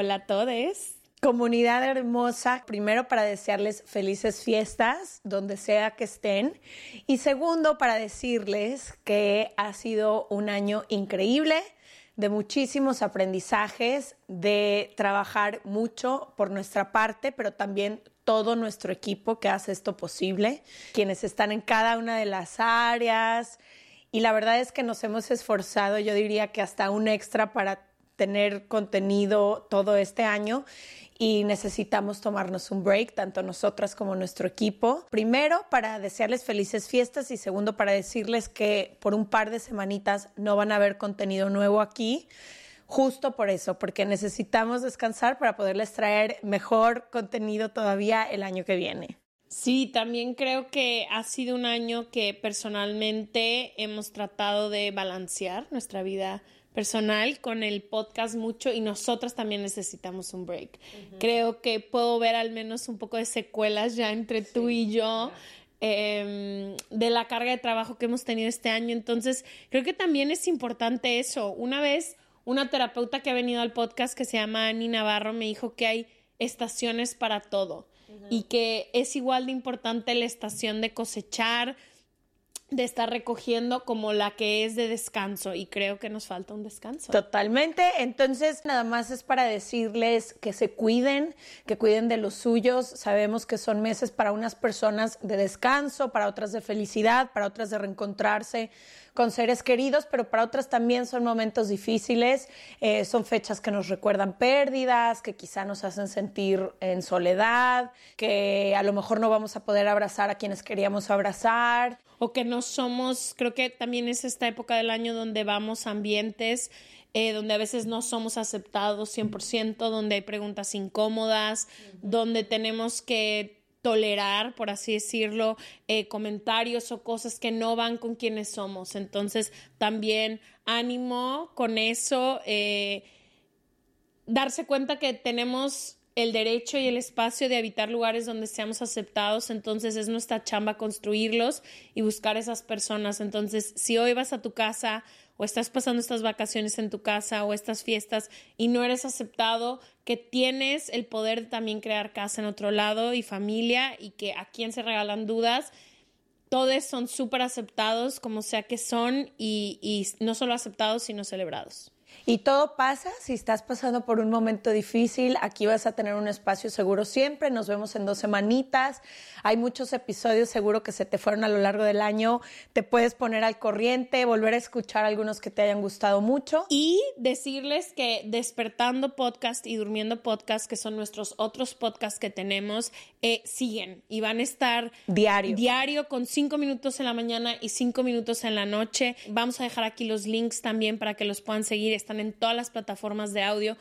Hola a todos. Comunidad hermosa, primero para desearles felices fiestas donde sea que estén y segundo para decirles que ha sido un año increíble de muchísimos aprendizajes, de trabajar mucho por nuestra parte, pero también todo nuestro equipo que hace esto posible, quienes están en cada una de las áreas y la verdad es que nos hemos esforzado, yo diría que hasta un extra para tener contenido todo este año y necesitamos tomarnos un break, tanto nosotras como nuestro equipo. Primero, para desearles felices fiestas y segundo, para decirles que por un par de semanitas no van a haber contenido nuevo aquí. Justo por eso, porque necesitamos descansar para poderles traer mejor contenido todavía el año que viene. Sí, también creo que ha sido un año que personalmente hemos tratado de balancear nuestra vida personal con el podcast mucho y nosotras también necesitamos un break. Creo que puedo ver al menos un poco de secuelas ya entre tú y yo. em, de la carga de trabajo que hemos tenido este año. Entonces, creo que también es importante eso. Una vez, una terapeuta que ha venido al podcast que se llama Ani Navarro me dijo que hay estaciones para todo y que es igual de importante la estación de cosechar, de estar recogiendo como la que es de descanso y creo que nos falta un descanso. Totalmente. Entonces, nada más es para decirles que se cuiden, que cuiden de los suyos. Sabemos que son meses para unas personas de descanso, para otras de felicidad, para otras de reencontrarse con seres queridos, pero para otras también son momentos difíciles. Eh, son fechas que nos recuerdan pérdidas, que quizá nos hacen sentir en soledad, que a lo mejor no vamos a poder abrazar a quienes queríamos abrazar. o que no somos, creo que también es esta época del año donde vamos a ambientes eh, donde a veces no somos aceptados 100%, donde hay preguntas incómodas, donde tenemos que tolerar, por así decirlo, eh, comentarios o cosas que no van con quienes somos. Entonces, también ánimo con eso, eh, darse cuenta que tenemos el derecho y el espacio de habitar lugares donde seamos aceptados, entonces es nuestra chamba construirlos y buscar esas personas. Entonces, si hoy vas a tu casa o estás pasando estas vacaciones en tu casa o estas fiestas y no eres aceptado, que tienes el poder de también crear casa en otro lado y familia y que a quien se regalan dudas, todos son súper aceptados como sea que son y, y no solo aceptados, sino celebrados. Y todo pasa si estás pasando por un momento difícil. Aquí vas a tener un espacio seguro siempre. Nos vemos en dos semanitas. Hay muchos episodios seguro que se te fueron a lo largo del año. Te puedes poner al corriente, volver a escuchar algunos que te hayan gustado mucho. Y decirles que Despertando Podcast y Durmiendo Podcast, que son nuestros otros podcasts que tenemos, eh, siguen y van a estar Diario. diario con cinco minutos en la mañana y cinco minutos en la noche. Vamos a dejar aquí los links también para que los puedan seguir. Están en todas las plataformas de audio.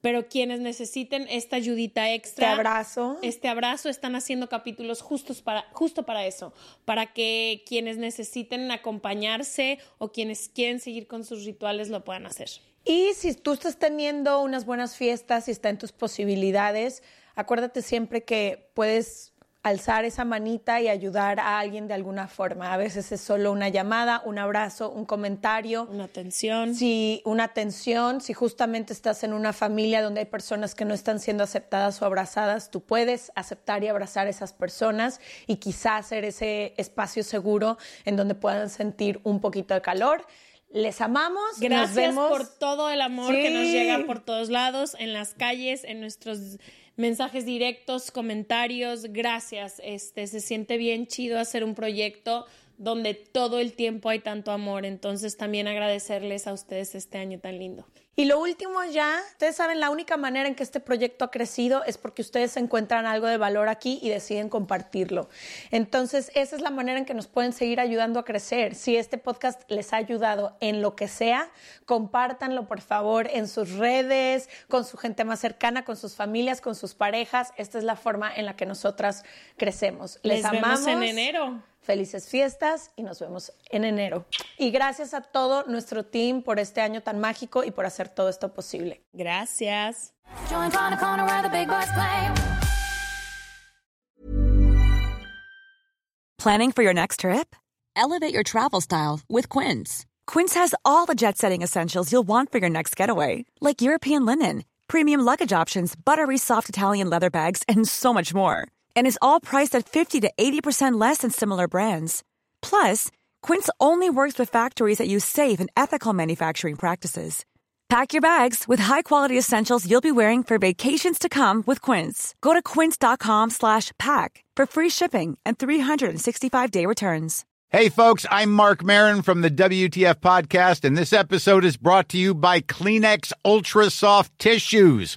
Pero quienes necesiten esta ayudita extra, Te abrazo. este abrazo, están haciendo capítulos justos para, justo para eso, para que quienes necesiten acompañarse o quienes quieren seguir con sus rituales lo puedan hacer. Y si tú estás teniendo unas buenas fiestas y está en tus posibilidades, acuérdate siempre que puedes alzar esa manita y ayudar a alguien de alguna forma. A veces es solo una llamada, un abrazo, un comentario. Una atención. Si una atención, si justamente estás en una familia donde hay personas que no están siendo aceptadas o abrazadas, tú puedes aceptar y abrazar a esas personas y quizás hacer ese espacio seguro en donde puedan sentir un poquito de calor. Les amamos. Gracias nos vemos. por todo el amor que nos llega por todos lados, en las calles, en nuestros mensajes directos, comentarios. Gracias. Este se siente bien chido hacer un proyecto donde todo el tiempo hay tanto amor. Entonces también agradecerles a ustedes este año tan lindo. Y lo último ya, ustedes saben, la única manera en que este proyecto ha crecido es porque ustedes encuentran algo de valor aquí y deciden compartirlo. Entonces, esa es la manera en que nos pueden seguir ayudando a crecer. Si este podcast les ha ayudado en lo que sea, compártanlo por favor en sus redes, con su gente más cercana, con sus familias, con sus parejas. Esta es la forma en la que nosotras crecemos. Les, Les amamos. vemos en enero. Felices fiestas y nos vemos en enero. Y gracias a todo nuestro team por este año tan mágico y por hacer todo esto posible. Gracias. Join on the corner where the big boys play. Planning for your next trip? Elevate your travel style with Quince. Quince has all the jet setting essentials you'll want for your next getaway, like European linen, premium luggage options, buttery soft Italian leather bags, and so much more. And is all priced at 50 to 80% less than similar brands. Plus, Quince only works with factories that use safe and ethical manufacturing practices. Pack your bags with high-quality essentials you'll be wearing for vacations to come with Quince. Go to quince.com slash pack for free shipping and 365-day returns. Hey, folks, I'm Mark Marin from the WTF Podcast, and this episode is brought to you by Kleenex Ultra Soft Tissues,